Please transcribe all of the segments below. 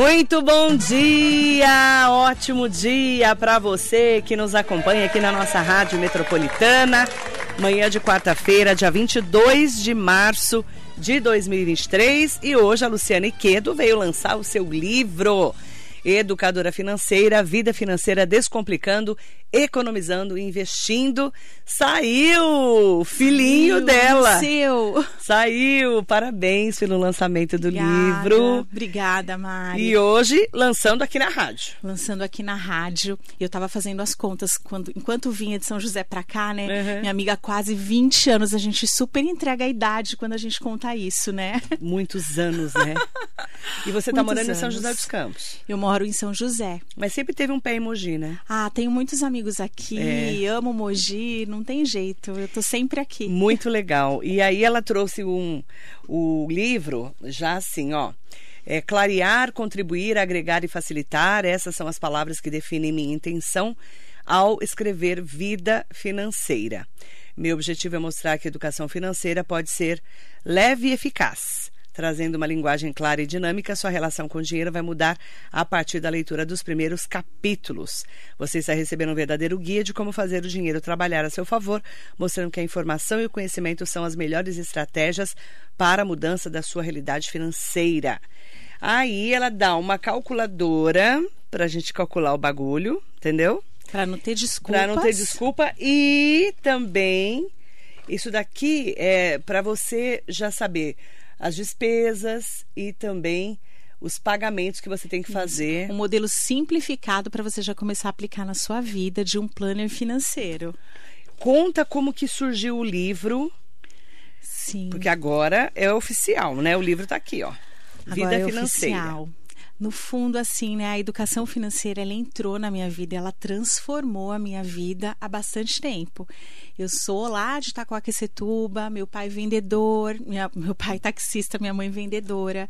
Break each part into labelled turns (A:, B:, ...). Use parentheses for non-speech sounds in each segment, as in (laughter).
A: Muito bom dia, ótimo dia para você que nos acompanha aqui na nossa Rádio Metropolitana. Manhã de quarta-feira, dia 22 de março de 2023. E hoje a Luciana Iquedo veio lançar o seu livro. Educadora Financeira, Vida Financeira Descomplicando economizando investindo. Saiu! Filhinho Saiu, dela!
B: Seu!
A: Saiu! Parabéns pelo lançamento do
B: obrigada,
A: livro.
B: Obrigada, Mari.
A: E hoje, lançando aqui na rádio.
B: Lançando aqui na rádio. Eu estava fazendo as contas quando, enquanto vinha de São José para cá, né? Uhum. Minha amiga, quase 20 anos. A gente super entrega a idade quando a gente conta isso, né?
A: Muitos anos, né? (laughs) E você está morando anos. em São José dos Campos?
B: Eu moro em São José.
A: Mas sempre teve um pé em Mogi, né?
B: Ah, tenho muitos amigos aqui, é. amo Mogi, não tem jeito, eu tô sempre aqui.
A: Muito legal. E aí ela trouxe um, o livro, já assim, ó. É, clarear, contribuir, agregar e facilitar, essas são as palavras que definem minha intenção ao escrever Vida Financeira. Meu objetivo é mostrar que a educação financeira pode ser leve e eficaz Trazendo uma linguagem clara e dinâmica, sua relação com o dinheiro vai mudar a partir da leitura dos primeiros capítulos. Você está recebendo um verdadeiro guia de como fazer o dinheiro trabalhar a seu favor, mostrando que a informação e o conhecimento são as melhores estratégias para a mudança da sua realidade financeira. Aí ela dá uma calculadora para a gente calcular o bagulho, entendeu?
B: Para não ter desculpa.
A: Para não ter desculpa. E também, isso daqui é para você já saber as despesas e também os pagamentos que você tem que fazer.
B: Um modelo simplificado para você já começar a aplicar na sua vida de um planner financeiro.
A: Conta como que surgiu o livro.
B: Sim.
A: Porque agora é oficial, né? O livro está aqui, ó.
B: Vida agora é financeira. Oficial no fundo, assim, né? A educação financeira, ela entrou na minha vida, ela transformou a minha vida há bastante tempo. Eu sou lá de Itacoaquecetuba, meu pai vendedor, minha, meu pai taxista, minha mãe vendedora.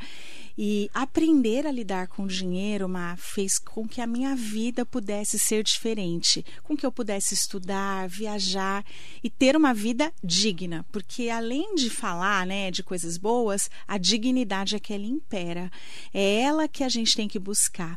B: E aprender a lidar com o dinheiro, Ma, fez com que a minha vida pudesse ser diferente, com que eu pudesse estudar, viajar e ter uma vida digna, porque além de falar, né, de coisas boas, a dignidade é que ela impera. É ela que a gente tem que buscar.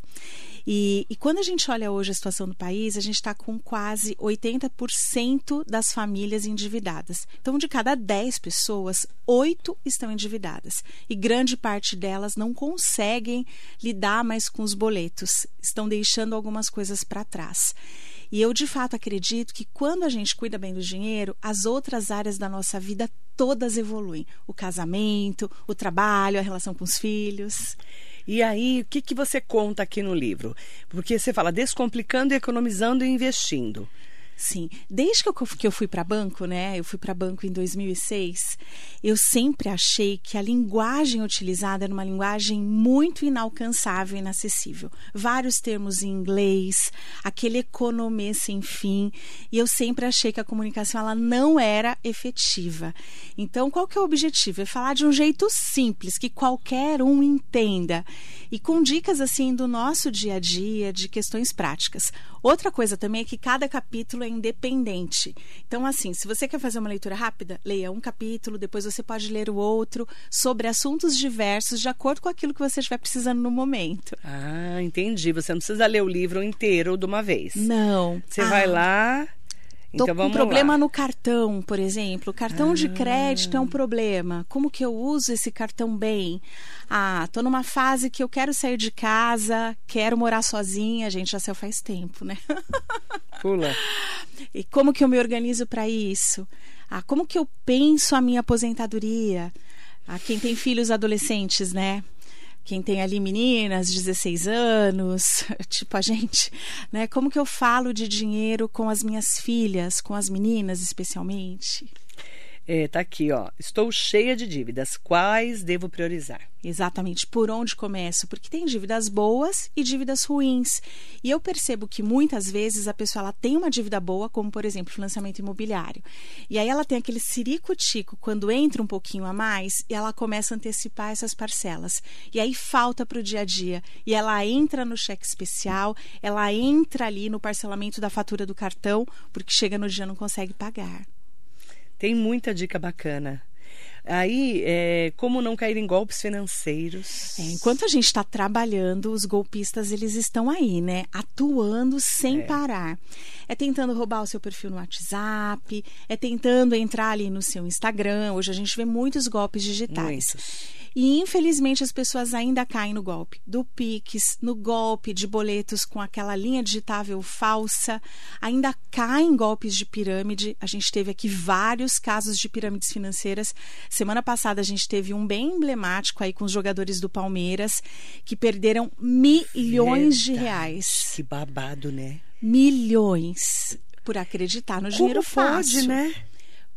B: E, e quando a gente olha hoje a situação do país, a gente está com quase 80% das famílias endividadas. Então, de cada 10 pessoas, 8 estão endividadas. E grande parte delas não conseguem lidar mais com os boletos, estão deixando algumas coisas para trás. E eu de fato acredito que quando a gente cuida bem do dinheiro, as outras áreas da nossa vida todas evoluem. O casamento, o trabalho, a relação com os filhos.
A: E aí, o que, que você conta aqui no livro? Porque você fala descomplicando, economizando e investindo.
B: Sim, desde que eu, que eu fui para banco, né? Eu fui para banco em 2006. Eu sempre achei que a linguagem utilizada era uma linguagem muito inalcançável e inacessível. Vários termos em inglês, aquele economia sem fim, e eu sempre achei que a comunicação ela não era efetiva. Então, qual que é o objetivo? É falar de um jeito simples que qualquer um entenda e com dicas assim do nosso dia a dia, de questões práticas. Outra coisa também é que cada capítulo é independente. Então, assim, se você quer fazer uma leitura rápida, leia um capítulo, depois você pode ler o outro sobre assuntos diversos de acordo com aquilo que você estiver precisando no momento.
A: Ah, entendi. Você não precisa ler o livro inteiro de uma vez.
B: Não.
A: Você ah. vai lá
B: Tô então, com um problema lá. no cartão, por exemplo. O cartão ah. de crédito é um problema. Como que eu uso esse cartão bem? Ah, tô numa fase que eu quero sair de casa, quero morar sozinha. A gente já saiu faz tempo, né? (laughs)
A: Pula.
B: E como que eu me organizo para isso? Ah, como que eu penso a minha aposentadoria? Ah, quem tem filhos adolescentes, né? Quem tem ali meninas, 16 anos, (laughs) tipo a gente, né? Como que eu falo de dinheiro com as minhas filhas, com as meninas especialmente?
A: É, tá aqui, ó. Estou cheia de dívidas. Quais devo priorizar?
B: Exatamente. Por onde começo? Porque tem dívidas boas e dívidas ruins. E eu percebo que muitas vezes a pessoa ela tem uma dívida boa, como por exemplo financiamento imobiliário. E aí ela tem aquele ciricutico quando entra um pouquinho a mais e ela começa a antecipar essas parcelas. E aí falta para o dia a dia. E ela entra no cheque especial, ela entra ali no parcelamento da fatura do cartão, porque chega no dia não consegue pagar.
A: Tem muita dica bacana. Aí, é, como não cair em golpes financeiros?
B: É, enquanto a gente está trabalhando, os golpistas eles estão aí, né? Atuando sem é. parar. É tentando roubar o seu perfil no WhatsApp, é tentando entrar ali no seu Instagram. Hoje a gente vê muitos golpes digitais. Muitos. E infelizmente as pessoas ainda caem no golpe do Pix, no golpe de boletos com aquela linha digitável falsa, ainda caem em golpes de pirâmide. A gente teve aqui vários casos de pirâmides financeiras. Semana passada a gente teve um bem emblemático aí com os jogadores do Palmeiras que perderam milhões de reais.
A: Que babado, né?
B: Milhões por acreditar no dinheiro
A: Como
B: fácil.
A: Pode, né?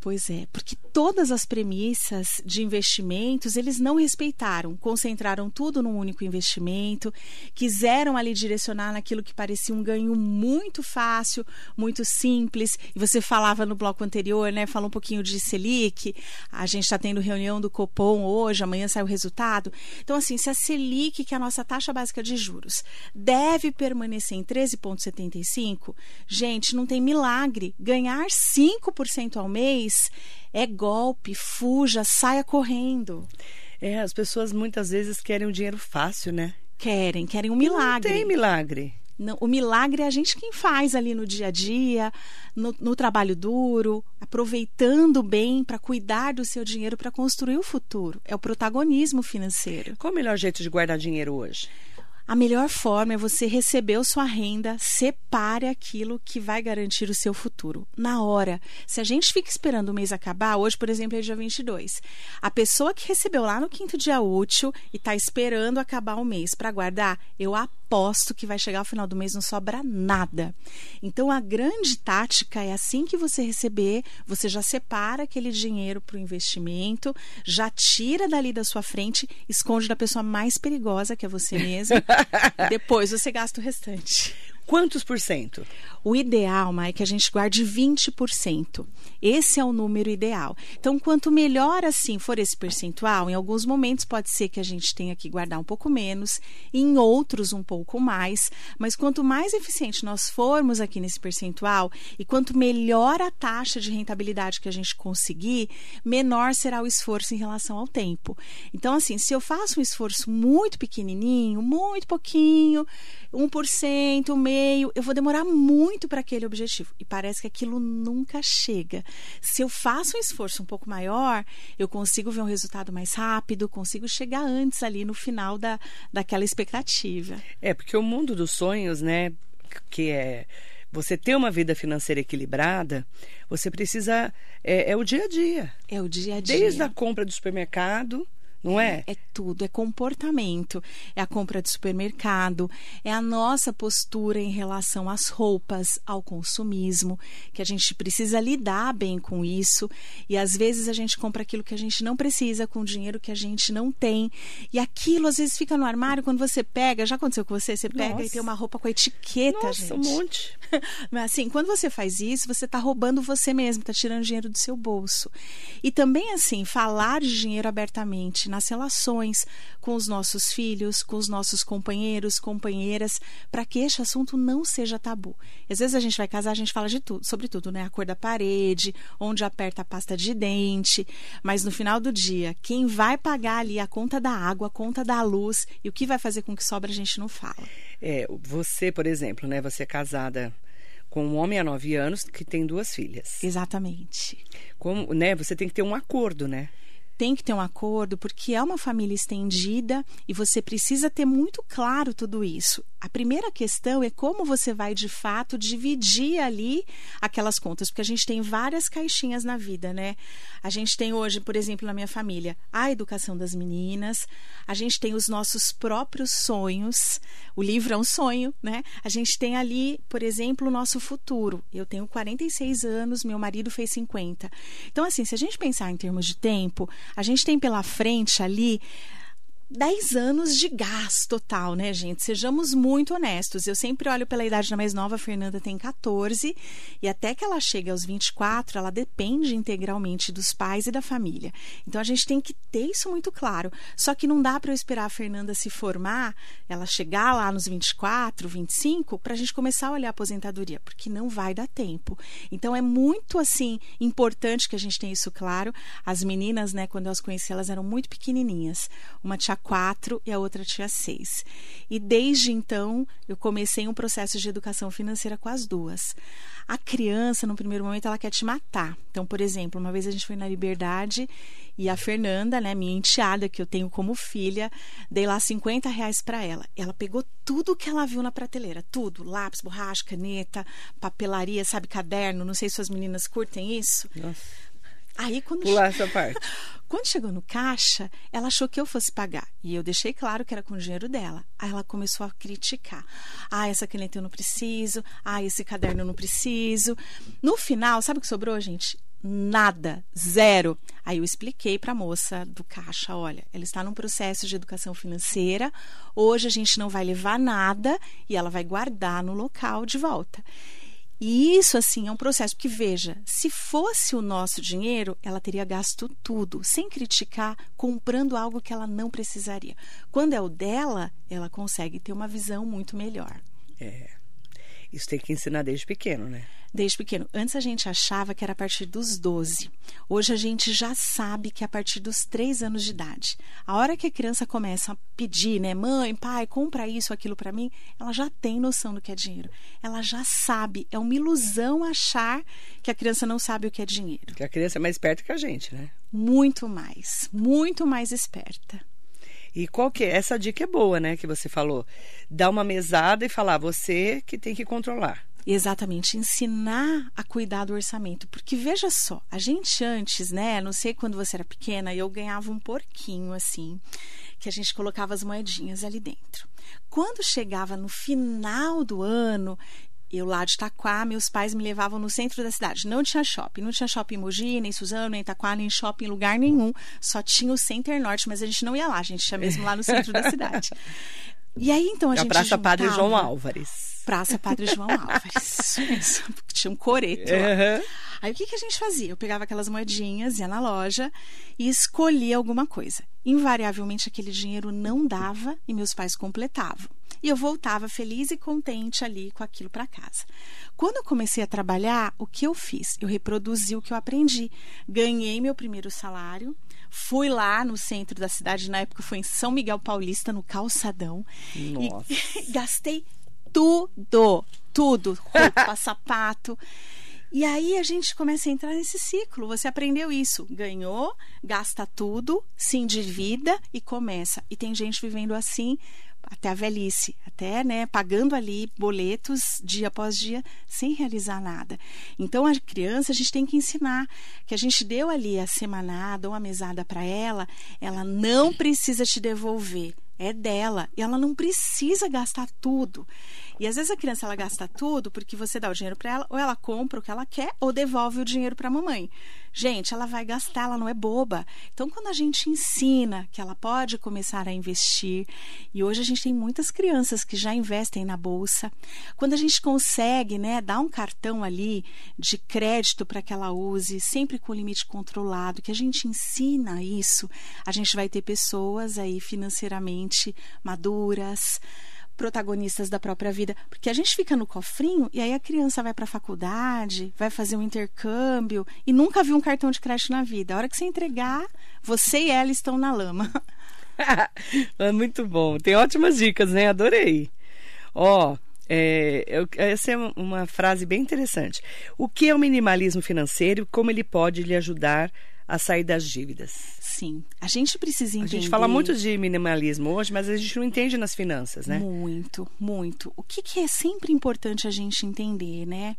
B: Pois é, porque todas as premissas de investimentos eles não respeitaram, concentraram tudo num único investimento, quiseram ali direcionar naquilo que parecia um ganho muito fácil, muito simples. E você falava no bloco anterior, né? Falou um pouquinho de Selic. A gente está tendo reunião do Copom hoje, amanhã sai o resultado. Então, assim, se a Selic, que é a nossa taxa básica de juros, deve permanecer em 13,75, gente, não tem milagre. Ganhar 5% ao mês é golpe, fuja, saia correndo.
A: É, as pessoas muitas vezes querem o um dinheiro fácil, né?
B: Querem, querem um milagre.
A: Não tem milagre.
B: Não, o milagre é a gente quem faz ali no dia a dia, no, no trabalho duro, aproveitando bem para cuidar do seu dinheiro para construir o futuro. É o protagonismo financeiro.
A: Qual o melhor jeito de guardar dinheiro hoje?
B: A melhor forma é você receber sua renda, separe aquilo que vai garantir o seu futuro. Na hora. Se a gente fica esperando o mês acabar, hoje, por exemplo, é dia 22. A pessoa que recebeu lá no quinto dia útil e está esperando acabar o mês para guardar, eu aposto que vai chegar ao final do mês não sobra nada. Então, a grande tática é assim que você receber, você já separa aquele dinheiro para o investimento, já tira dali da sua frente, esconde da pessoa mais perigosa, que é você mesmo. (laughs) Depois você gasta o restante.
A: Quantos por cento?
B: O ideal, Mai, é que a gente guarde 20%. Esse é o número ideal. Então, quanto melhor assim for esse percentual, em alguns momentos pode ser que a gente tenha que guardar um pouco menos, em outros um pouco mais, mas quanto mais eficiente nós formos aqui nesse percentual e quanto melhor a taxa de rentabilidade que a gente conseguir, menor será o esforço em relação ao tempo. Então, assim, se eu faço um esforço muito pequenininho, muito pouquinho, 1%, meio, eu vou demorar muito para aquele objetivo. E parece que aquilo nunca chega. Se eu faço um esforço um pouco maior, eu consigo ver um resultado mais rápido, consigo chegar antes ali no final da, daquela expectativa.
A: É, porque o mundo dos sonhos, né, que é você ter uma vida financeira equilibrada, você precisa. É, é, o dia a dia.
B: É o dia a dia.
A: Desde a compra do supermercado não é?
B: É tudo, é comportamento, é a compra de supermercado, é a nossa postura em relação às roupas, ao consumismo, que a gente precisa lidar bem com isso. E às vezes a gente compra aquilo que a gente não precisa com dinheiro que a gente não tem. E aquilo às vezes fica no armário, quando você pega, já aconteceu com você, você pega Nossa. e tem uma roupa com etiqueta,
A: Nossa,
B: gente.
A: um monte. (laughs)
B: Mas assim, quando você faz isso, você está roubando você mesmo, está tirando dinheiro do seu bolso. E também assim, falar de dinheiro abertamente nas relações com os nossos filhos, com os nossos companheiros, companheiras, para que este assunto não seja tabu. Às vezes a gente vai casar, a gente fala de tudo, sobre tudo, né? A cor da parede, onde aperta a pasta de dente, mas no final do dia, quem vai pagar ali a conta da água, a conta da luz e o que vai fazer com que sobra a gente não fala.
A: É, você, por exemplo, né? Você é casada com um homem há nove anos que tem duas filhas.
B: Exatamente.
A: Como, né? Você tem que ter um acordo, né?
B: Tem que ter um acordo porque é uma família estendida e você precisa ter muito claro tudo isso. A primeira questão é como você vai de fato dividir ali aquelas contas, porque a gente tem várias caixinhas na vida, né? A gente tem hoje, por exemplo, na minha família, a educação das meninas, a gente tem os nossos próprios sonhos. O livro é um sonho, né? A gente tem ali, por exemplo, o nosso futuro. Eu tenho 46 anos, meu marido fez 50. Então, assim, se a gente pensar em termos de tempo, a gente tem pela frente ali 10 anos de gás total, né, gente? Sejamos muito honestos. Eu sempre olho pela idade da mais nova, a Fernanda tem 14, e até que ela chegue aos 24, ela depende integralmente dos pais e da família. Então a gente tem que ter isso muito claro. Só que não dá para eu esperar a Fernanda se formar, ela chegar lá nos 24, 25, para a gente começar a olhar a aposentadoria, porque não vai dar tempo. Então é muito assim importante que a gente tenha isso claro. As meninas, né, quando eu as conheci, elas eram muito pequenininhas. Uma tia quatro e a outra tinha seis. E desde então eu comecei um processo de educação financeira com as duas. A criança, no primeiro momento, ela quer te matar. Então, por exemplo, uma vez a gente foi na Liberdade e a Fernanda, né, minha enteada, que eu tenho como filha, dei lá 50 reais para ela. Ela pegou tudo que ela viu na prateleira, tudo: lápis, borracha, caneta, papelaria, sabe, caderno. Não sei se as meninas curtem isso.
A: Nossa.
B: Aí quando
A: Pular essa parte. (laughs)
B: Quando chegou no caixa, ela achou que eu fosse pagar. E eu deixei claro que era com o dinheiro dela. Aí ela começou a criticar. Ah, essa caneta eu não preciso. Ah, esse caderno eu não preciso. No final, sabe o que sobrou, gente? Nada, zero. Aí eu expliquei para a moça do caixa, olha, ela está num processo de educação financeira. Hoje a gente não vai levar nada e ela vai guardar no local de volta. E isso, assim, é um processo. Porque, veja, se fosse o nosso dinheiro, ela teria gasto tudo, sem criticar, comprando algo que ela não precisaria. Quando é o dela, ela consegue ter uma visão muito melhor.
A: É. Isso tem que ensinar desde pequeno, né?
B: desde pequeno. Antes a gente achava que era a partir dos 12. Hoje a gente já sabe que é a partir dos 3 anos de idade. A hora que a criança começa a pedir, né, mãe, pai, compra isso, aquilo para mim, ela já tem noção do que é dinheiro. Ela já sabe. É uma ilusão achar que a criança não sabe o que é dinheiro.
A: Que a criança é mais esperta que a gente, né?
B: Muito mais, muito mais esperta.
A: E qual que é? Essa dica é boa, né, que você falou. Dar uma mesada e falar, você que tem que controlar.
B: Exatamente, ensinar a cuidar do orçamento. Porque veja só, a gente antes, né? Não sei quando você era pequena, eu ganhava um porquinho assim, que a gente colocava as moedinhas ali dentro. Quando chegava no final do ano, eu lá de Itaquá, meus pais me levavam no centro da cidade. Não tinha shopping, não tinha shopping em Mogi, nem Suzano, nem Itaquá, nem shopping em lugar nenhum. Só tinha o Center Norte, mas a gente não ia lá, a gente ia mesmo lá no centro da cidade. (laughs) E aí então a, a gente
A: Praça
B: juntava...
A: Padre João Álvares.
B: Praça Padre João (laughs) Álvares. Tinha um coreto uhum. Aí o que, que a gente fazia? Eu pegava aquelas moedinhas, ia na loja e escolhia alguma coisa. Invariavelmente aquele dinheiro não dava e meus pais completavam. E eu voltava feliz e contente ali com aquilo para casa. Quando eu comecei a trabalhar, o que eu fiz? Eu reproduzi o que eu aprendi. Ganhei meu primeiro salário, Fui lá no centro da cidade, na época foi em São Miguel Paulista, no calçadão.
A: Nossa.
B: E (laughs) gastei tudo, tudo, roupa, (laughs) sapato. E aí a gente começa a entrar nesse ciclo. Você aprendeu isso, ganhou, gasta tudo, se endivida e começa. E tem gente vivendo assim até a velhice, até, né, pagando ali boletos dia após dia sem realizar nada. Então a criança a gente tem que ensinar que a gente deu ali a semanada ou a mesada para ela, ela não precisa te devolver é dela e ela não precisa gastar tudo. E às vezes a criança ela gasta tudo porque você dá o dinheiro para ela, ou ela compra o que ela quer, ou devolve o dinheiro para a mamãe. Gente, ela vai gastar, ela não é boba. Então, quando a gente ensina que ela pode começar a investir, e hoje a gente tem muitas crianças que já investem na bolsa, quando a gente consegue, né, dar um cartão ali de crédito para que ela use, sempre com limite controlado, que a gente ensina isso, a gente vai ter pessoas aí financeiramente maduras protagonistas da própria vida, porque a gente fica no cofrinho e aí a criança vai para a faculdade, vai fazer um intercâmbio e nunca viu um cartão de crédito na vida. A hora que você entregar, você e ela estão na lama. (laughs)
A: é muito bom. Tem ótimas dicas, né? Adorei. Ó, oh, é, eu, essa é uma frase bem interessante. O que é o minimalismo financeiro e como ele pode lhe ajudar sair das dívidas?
B: Sim, a gente precisa entender.
A: A gente fala muito de minimalismo hoje, mas a gente não entende nas finanças, né?
B: Muito, muito. O que, que é sempre importante a gente entender, né?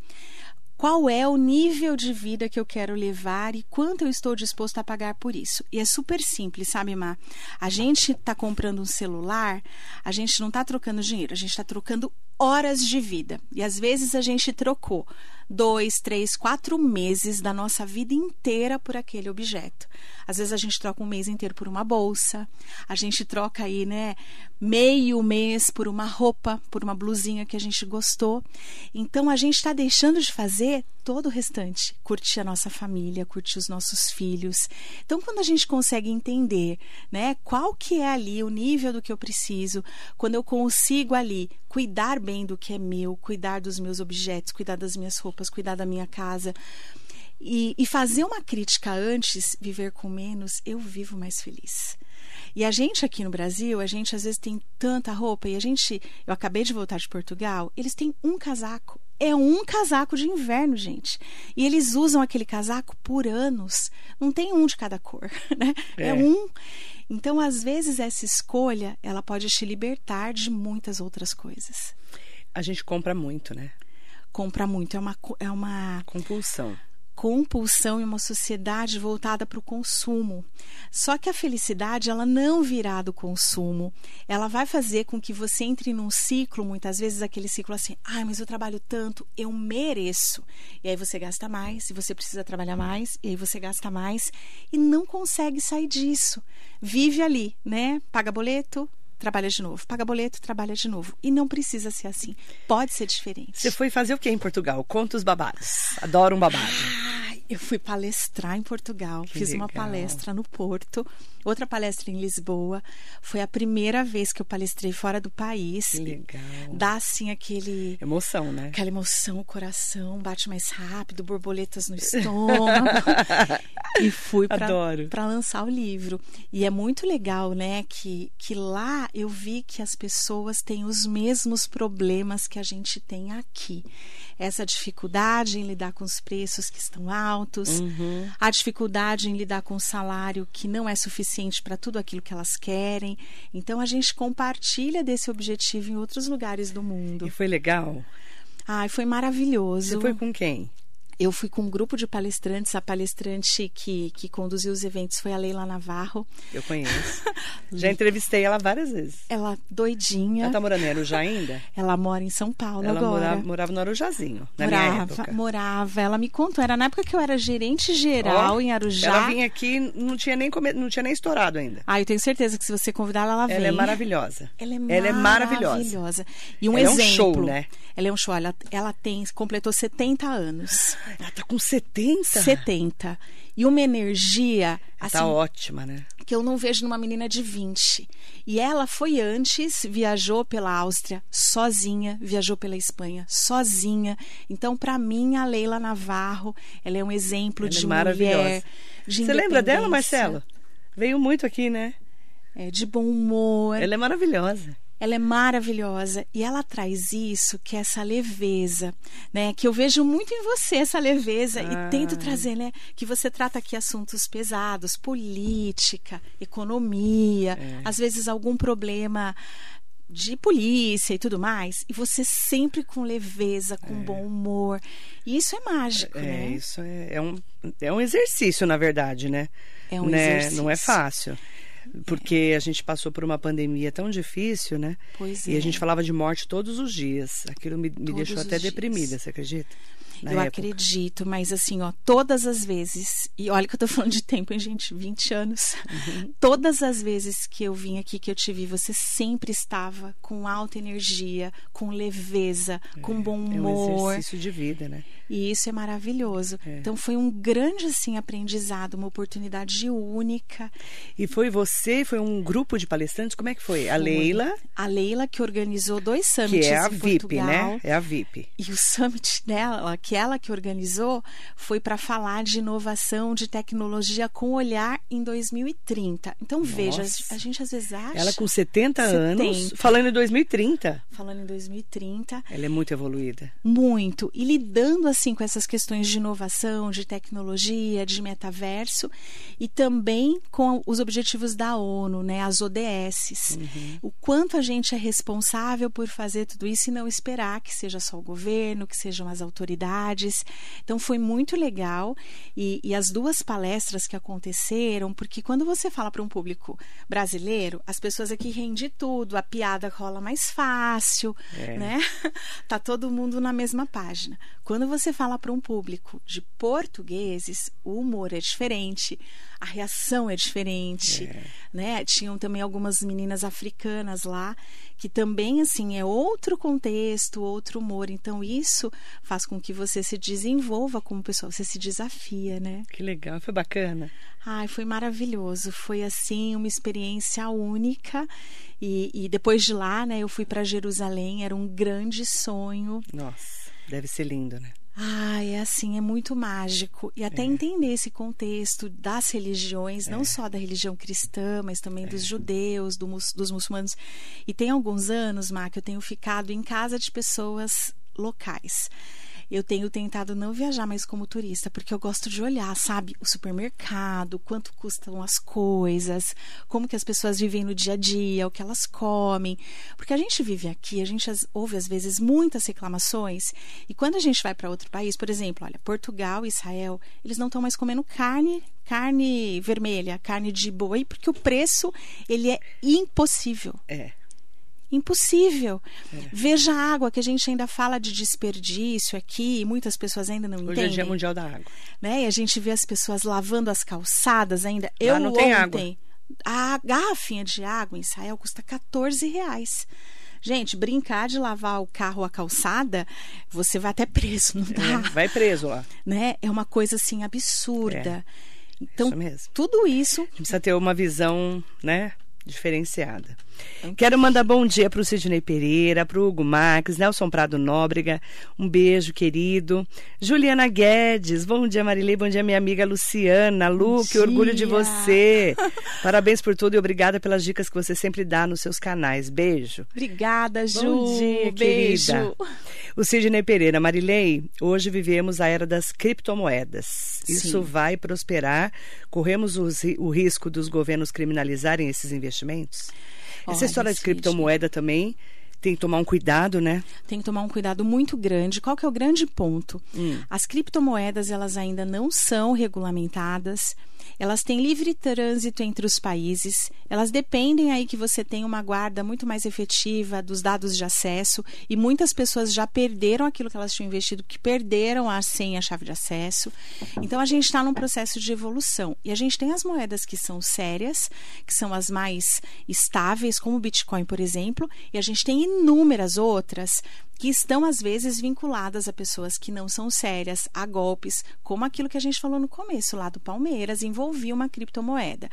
B: qual é o nível de vida que eu quero levar e quanto eu estou disposto a pagar por isso. E é super simples, sabe, Má? A gente está comprando um celular, a gente não está trocando dinheiro, a gente está trocando horas de vida. E às vezes a gente trocou dois, três, quatro meses da nossa vida inteira por aquele objeto. Às vezes a gente troca um mês inteiro por uma bolsa, a gente troca aí, né, meio mês por uma roupa, por uma blusinha que a gente gostou. Então a gente está deixando de fazer todo o restante, curtir a nossa família, curtir os nossos filhos. Então quando a gente consegue entender, né, qual que é ali o nível do que eu preciso, quando eu consigo ali cuidar bem do que é meu, cuidar dos meus objetos, cuidar das minhas roupas, cuidar da minha casa, e, e, fazer uma crítica antes, viver com menos, eu vivo mais feliz. E a gente aqui no Brasil, a gente às vezes tem tanta roupa e a gente, eu acabei de voltar de Portugal, eles têm um casaco. É um casaco de inverno, gente. E eles usam aquele casaco por anos. Não tem um de cada cor, (laughs) né? É, é um. Então, às vezes essa escolha, ela pode te libertar de muitas outras coisas.
A: A gente compra muito, né?
B: Compra muito, é uma é uma
A: compulsão
B: compulsão em uma sociedade voltada para o consumo. Só que a felicidade, ela não virá do consumo. Ela vai fazer com que você entre num ciclo, muitas vezes aquele ciclo assim: "Ai, mas eu trabalho tanto, eu mereço". E aí você gasta mais, e você precisa trabalhar mais, e aí você gasta mais e não consegue sair disso. Vive ali, né? Paga boleto, trabalha de novo. Paga boleto, trabalha de novo. E não precisa ser assim. Pode ser diferente.
A: Você foi fazer o que em Portugal? Conta os babados. Adoro um babado.
B: Eu fui palestrar em Portugal, que fiz legal. uma palestra no Porto, outra palestra em Lisboa. Foi a primeira vez que eu palestrei fora do país.
A: Que legal.
B: Dá assim aquele.
A: Emoção, né?
B: Aquela emoção, o coração bate mais rápido, borboletas no (laughs) estômago. e fui para lançar o livro. E é muito legal, né? Que, que lá eu vi que as pessoas têm os mesmos problemas que a gente tem aqui. Essa dificuldade em lidar com os preços que estão altos uhum. a dificuldade em lidar com o salário que não é suficiente para tudo aquilo que elas querem. Então a gente compartilha desse objetivo em outros lugares do mundo.
A: E foi legal?
B: Ai, foi maravilhoso.
A: Você foi com quem?
B: Eu fui com um grupo de palestrantes. A palestrante que, que conduziu os eventos foi a Leila Navarro.
A: Eu conheço. (laughs) já entrevistei ela várias vezes.
B: Ela doidinha.
A: Ela tá morando em Arujá ainda?
B: Ela mora em São Paulo
A: ela
B: agora.
A: Morava, morava no Arujazinho, na
B: morava,
A: minha época.
B: Morava. Ela me contou. Era na época que eu era gerente geral oh, em Arujá.
A: Ela vinha aqui, não tinha, nem come, não tinha nem estourado ainda.
B: Ah, eu tenho certeza que se você convidar ela, ela vem.
A: Ela é maravilhosa.
B: Ela é,
A: ela
B: maravilhosa. é maravilhosa. E um
A: ela
B: exemplo.
A: É um show, né?
B: Ela é um show. Ela, ela tem, completou 70 anos.
A: Ela tá com 70 70?
B: 70. E uma energia.
A: Tá
B: assim,
A: tá ótima, né?
B: Que eu não vejo numa menina de 20. E ela foi antes, viajou pela Áustria sozinha, viajou pela Espanha sozinha. Então, para mim, a Leila Navarro, ela é um exemplo
A: ela
B: de
A: é
B: mulher. De
A: Você lembra dela, Marcelo? Veio muito aqui, né?
B: É, de bom humor.
A: Ela é maravilhosa.
B: Ela é maravilhosa e ela traz isso, que é essa leveza, né? Que eu vejo muito em você essa leveza ah. e tento trazer, né? Que você trata aqui assuntos pesados, política, economia, é. às vezes algum problema de polícia e tudo mais, e você sempre com leveza, com é. bom humor. E isso é mágico,
A: é,
B: né?
A: Isso é, é, um, é um exercício, na verdade, né?
B: É um
A: né?
B: exercício.
A: Não é fácil porque a gente passou por uma pandemia tão difícil, né?
B: Pois
A: e
B: é.
A: a gente falava de morte todos os dias. Aquilo me, me deixou até
B: dias.
A: deprimida, você acredita?
B: Na eu época. acredito, mas assim, ó, todas as vezes, e olha que eu tô (laughs) falando de tempo, hein, gente? 20 anos. Uhum. Todas as vezes que eu vim aqui, que eu te vi, você sempre estava com alta energia, com leveza, é, com bom humor.
A: É um exercício de vida, né?
B: E isso é maravilhoso. É. Então foi um grande assim aprendizado, uma oportunidade única.
A: E foi você, foi um grupo de palestrantes, como é que foi? A Leila?
B: A Leila que organizou dois summits
A: Que é a
B: VIP,
A: Portugal, né? É a VIP.
B: E o summit dela, que ela que organizou, foi para falar de inovação, de tecnologia com olhar em 2030. Então Nossa. veja, a gente às vezes acha
A: Ela com 70, 70 anos, falando em 2030.
B: Falando em 2030.
A: Ela é muito evoluída.
B: Muito. E lidando assim com essas questões de inovação, de tecnologia, de metaverso e também com os objetivos da ONU, né, as ODS. Uhum. O quanto a gente é responsável por fazer tudo isso e não esperar que seja só o governo, que sejam as autoridades. Então foi muito legal e, e as duas palestras que aconteceram, porque quando você fala para um público brasileiro, as pessoas aqui rendem tudo, a piada rola mais fácil, é. né? (laughs) tá todo mundo na mesma página. Quando você fala para um público de portugueses, o humor é diferente, a reação é diferente, é. né? Tinham também algumas meninas africanas lá que também assim é outro contexto, outro humor. Então isso faz com que você se desenvolva como pessoa, você se desafia, né?
A: Que legal, foi bacana.
B: Ai, foi maravilhoso. Foi assim uma experiência única. E, e depois de lá, né, eu fui para Jerusalém. Era um grande sonho.
A: Nossa, deve ser lindo, né?
B: Ah, é assim, é muito mágico. E até é. entender esse contexto das religiões, é. não só da religião cristã, mas também é. dos judeus, do, dos muçulmanos. E tem alguns anos, Má, que eu tenho ficado em casa de pessoas locais eu tenho tentado não viajar mais como turista, porque eu gosto de olhar, sabe, o supermercado, quanto custam as coisas, como que as pessoas vivem no dia a dia, o que elas comem. Porque a gente vive aqui, a gente ouve às vezes muitas reclamações, e quando a gente vai para outro país, por exemplo, olha, Portugal, Israel, eles não estão mais comendo carne carne vermelha, carne de boi, porque o preço ele é impossível.
A: É.
B: Impossível. É. Veja a água, que a gente ainda fala de desperdício aqui, e muitas pessoas ainda não
A: Hoje
B: entendem.
A: Hoje é Dia Mundial da Água.
B: Né? E a gente vê as pessoas lavando as calçadas ainda. Lá Eu não tem ontem, água. a garrafinha de água em Israel custa 14 reais. Gente, brincar de lavar o carro a calçada, você vai até preso, não dá?
A: É, vai preso lá.
B: Né? É uma coisa assim absurda.
A: É.
B: Então,
A: isso
B: tudo isso.
A: Precisa ter uma visão, né? Diferenciada. Quero mandar bom dia para o Sidney Pereira, para o Hugo Marques, Nelson Prado Nóbrega, um beijo querido. Juliana Guedes, bom dia Marilei, bom dia minha amiga Luciana. Lu, bom que dia. orgulho de você. (laughs) Parabéns por tudo e obrigada pelas dicas que você sempre dá nos seus canais. Beijo.
B: Obrigada, Ju.
A: Bom dia,
B: beijo.
A: querida. O Sidney Pereira, Marilei, hoje vivemos a era das criptomoedas. Sim. Isso vai prosperar? Corremos o risco dos governos criminalizarem esses investimentos? Investimentos? Olha, Essa história de criptomoeda também tem que tomar um cuidado, né?
B: Tem que tomar um cuidado muito grande. Qual que é o grande ponto? Hum. As criptomoedas, elas ainda não são regulamentadas. Elas têm livre trânsito entre os países. Elas dependem aí que você tenha uma guarda muito mais efetiva dos dados de acesso. E muitas pessoas já perderam aquilo que elas tinham investido, que perderam a senha, a chave de acesso. Então a gente está num processo de evolução. E a gente tem as moedas que são sérias, que são as mais estáveis, como o Bitcoin, por exemplo, e a gente tem inúmeras outras que estão às vezes vinculadas a pessoas que não são sérias, a golpes, como aquilo que a gente falou no começo lá do Palmeiras, envolvia uma criptomoeda.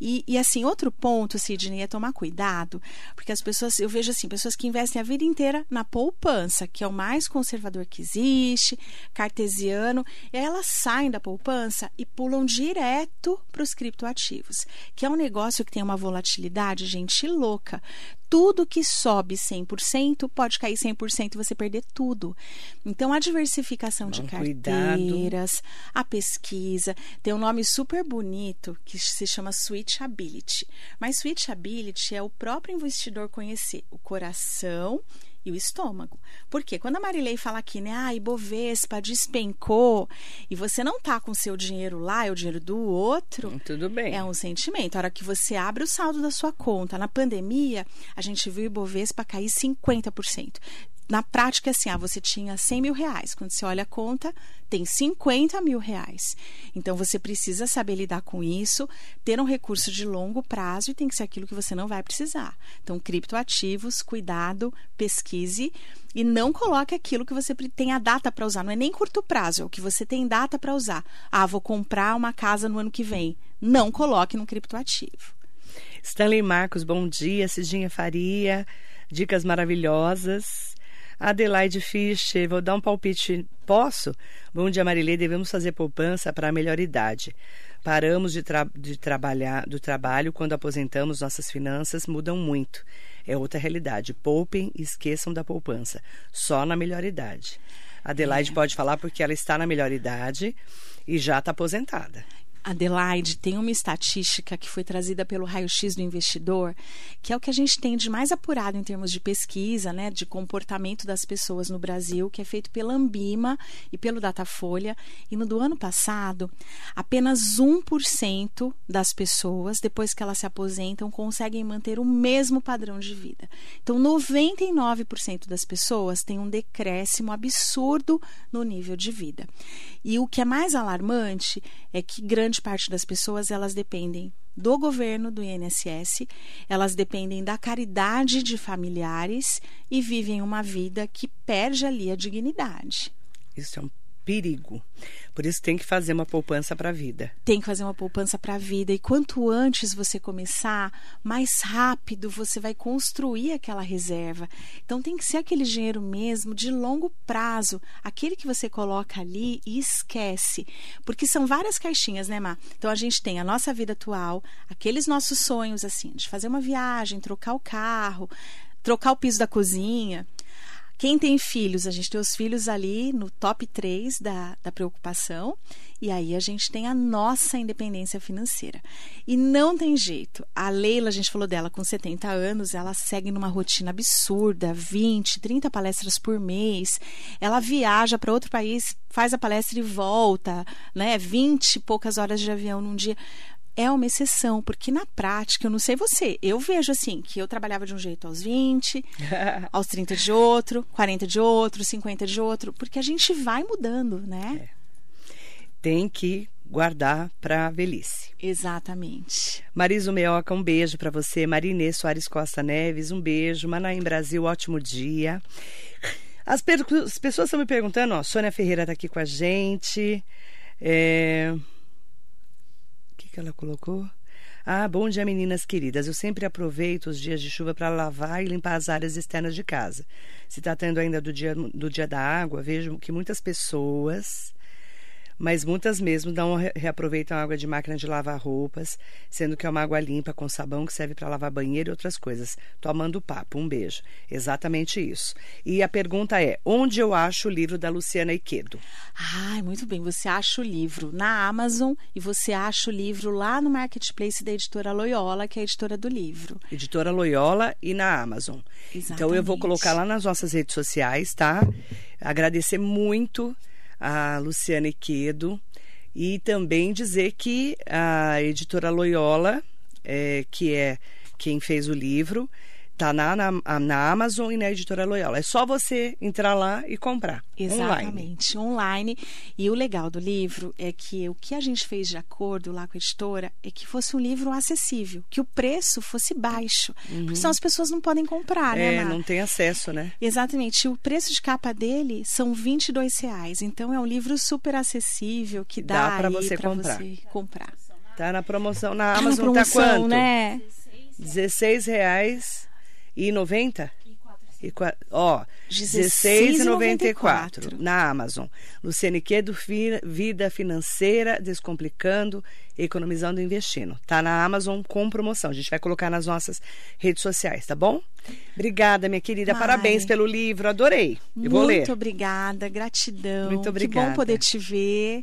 B: E, e assim, outro ponto, Sidney, é tomar cuidado, porque as pessoas, eu vejo assim, pessoas que investem a vida inteira na poupança, que é o mais conservador que existe, cartesiano, e elas saem da poupança e pulam direto para os criptoativos, que é um negócio que tem uma volatilidade, gente, louca tudo que sobe 100% pode cair 100% e você perder tudo. Então, a diversificação de carteiras, cuidado. a pesquisa, tem um nome super bonito que se chama switchability. Mas switchability é o próprio investidor conhecer o coração e o estômago. Porque quando a Marilei fala aqui, né, ah, Ibovespa despencou e você não tá com seu dinheiro lá, é o dinheiro do outro.
A: Hum, tudo bem.
B: É um sentimento. A hora que você abre o saldo da sua conta, na pandemia, a gente viu o Ibovespa cair 50% na prática, é assim, ah, você tinha 100 mil reais. Quando você olha a conta, tem 50 mil reais. Então, você precisa saber lidar com isso, ter um recurso de longo prazo e tem que ser aquilo que você não vai precisar. Então, criptoativos, cuidado, pesquise e não coloque aquilo que você tem a data para usar. Não é nem curto prazo, é o que você tem data para usar. Ah, vou comprar uma casa no ano que vem. Não coloque no criptoativo.
A: Stanley Marcos, bom dia. Cidinha Faria, dicas maravilhosas. Adelaide Fischer, vou dar um palpite. Posso? Bom dia, Marilê. Devemos fazer poupança para a melhor idade. Paramos de, tra de trabalhar do trabalho quando aposentamos, nossas finanças mudam muito. É outra realidade. Poupem e esqueçam da poupança. Só na melhor idade. Adelaide é. pode falar porque ela está na melhor idade e já está aposentada.
B: Adelaide, tem uma estatística que foi trazida pelo raio-x do investidor, que é o que a gente tem de mais apurado em termos de pesquisa, né, de comportamento das pessoas no Brasil, que é feito pela Ambima e pelo Datafolha. E no do ano passado, apenas 1% das pessoas, depois que elas se aposentam, conseguem manter o mesmo padrão de vida. Então, 99% das pessoas têm um decréscimo absurdo no nível de vida. E o que é mais alarmante é que grande parte das pessoas elas dependem do governo, do INSS, elas dependem da caridade de familiares e vivem uma vida que perde ali a dignidade.
A: Isso é um perigo. Por isso tem que fazer uma poupança para a vida.
B: Tem que fazer uma poupança para a vida e quanto antes você começar, mais rápido você vai construir aquela reserva. Então tem que ser aquele dinheiro mesmo de longo prazo, aquele que você coloca ali e esquece, porque são várias caixinhas, né, Má? Então a gente tem a nossa vida atual, aqueles nossos sonhos assim, de fazer uma viagem, trocar o carro, trocar o piso da cozinha, quem tem filhos, a gente tem os filhos ali no top 3 da, da preocupação, e aí a gente tem a nossa independência financeira. E não tem jeito. A Leila, a gente falou dela, com 70 anos, ela segue numa rotina absurda, 20, 30 palestras por mês. Ela viaja para outro país, faz a palestra e volta, né? 20 e poucas horas de avião num dia é uma exceção, porque na prática, eu não sei você, eu vejo assim, que eu trabalhava de um jeito aos 20, (laughs) aos 30 de outro, 40 de outro, 50 de outro, porque a gente vai mudando, né? É.
A: Tem que guardar para a velhice.
B: Exatamente.
A: Marisa Meoca, um beijo para você. Marinê Soares Costa Neves, um beijo. Manaim Brasil, ótimo dia. As, as pessoas estão me perguntando, ó, Sônia Ferreira está aqui com a gente. É que ela colocou? Ah, bom dia, meninas queridas. Eu sempre aproveito os dias de chuva para lavar e limpar as áreas externas de casa. Se tratando ainda do dia, do dia da água, vejo que muitas pessoas mas muitas mesmo não reaproveitam água de máquina de lavar roupas, sendo que é uma água limpa com sabão que serve para lavar banheiro e outras coisas. Tomando papo, um beijo. Exatamente isso. E a pergunta é: onde eu acho o livro da Luciana Iquedo?
B: Ai, muito bem. Você acha o livro na Amazon e você acha o livro lá no marketplace da editora Loyola, que é a editora do livro.
A: Editora Loyola e na Amazon.
B: Exatamente.
A: Então eu vou colocar lá nas nossas redes sociais, tá? Agradecer muito a Luciana Iquedo, e também dizer que a editora Loyola, é, que é quem fez o livro, Tá na, na, na, Amazon e na editora Loyola. É só você entrar lá e comprar.
B: Exatamente, online. online. E o legal do livro é que o que a gente fez de acordo lá com a editora é que fosse um livro acessível, que o preço fosse baixo. Uhum. Porque senão as pessoas não podem comprar,
A: né?
B: É,
A: não tem acesso, né?
B: Exatamente. O preço de capa dele são 22 reais. Então é um livro super acessível que dá, dá para você, comprar. você comprar.
A: Tá na promoção na Amazon, tá, na promoção, tá quanto?
B: né?
A: 16 reais e 90? E, ó, R$16,94 na Amazon. Luciane Quedo, Vida Financeira, Descomplicando, Economizando e Investindo. Tá na Amazon com promoção. A gente vai colocar nas nossas redes sociais, tá bom? Obrigada, minha querida. Ai. Parabéns pelo livro. Adorei. Eu vou ler.
B: Muito obrigada. Gratidão.
A: Muito obrigada.
B: Que bom poder te ver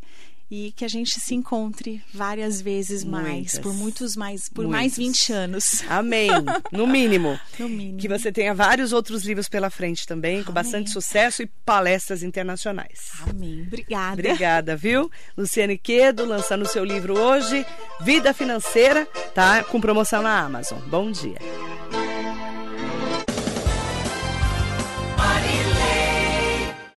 B: e que a gente se encontre várias vezes mais, Muitas. por muitos mais, por Muitos. mais 20 anos.
A: Amém. (laughs) No mínimo.
B: no mínimo.
A: Que você tenha vários outros livros pela frente também, Amém. com bastante sucesso e palestras internacionais.
B: Amém. Obrigada.
A: Obrigada, viu? Luciane Quedo lançando o seu livro hoje, Vida Financeira, tá? Com promoção na Amazon. Bom dia.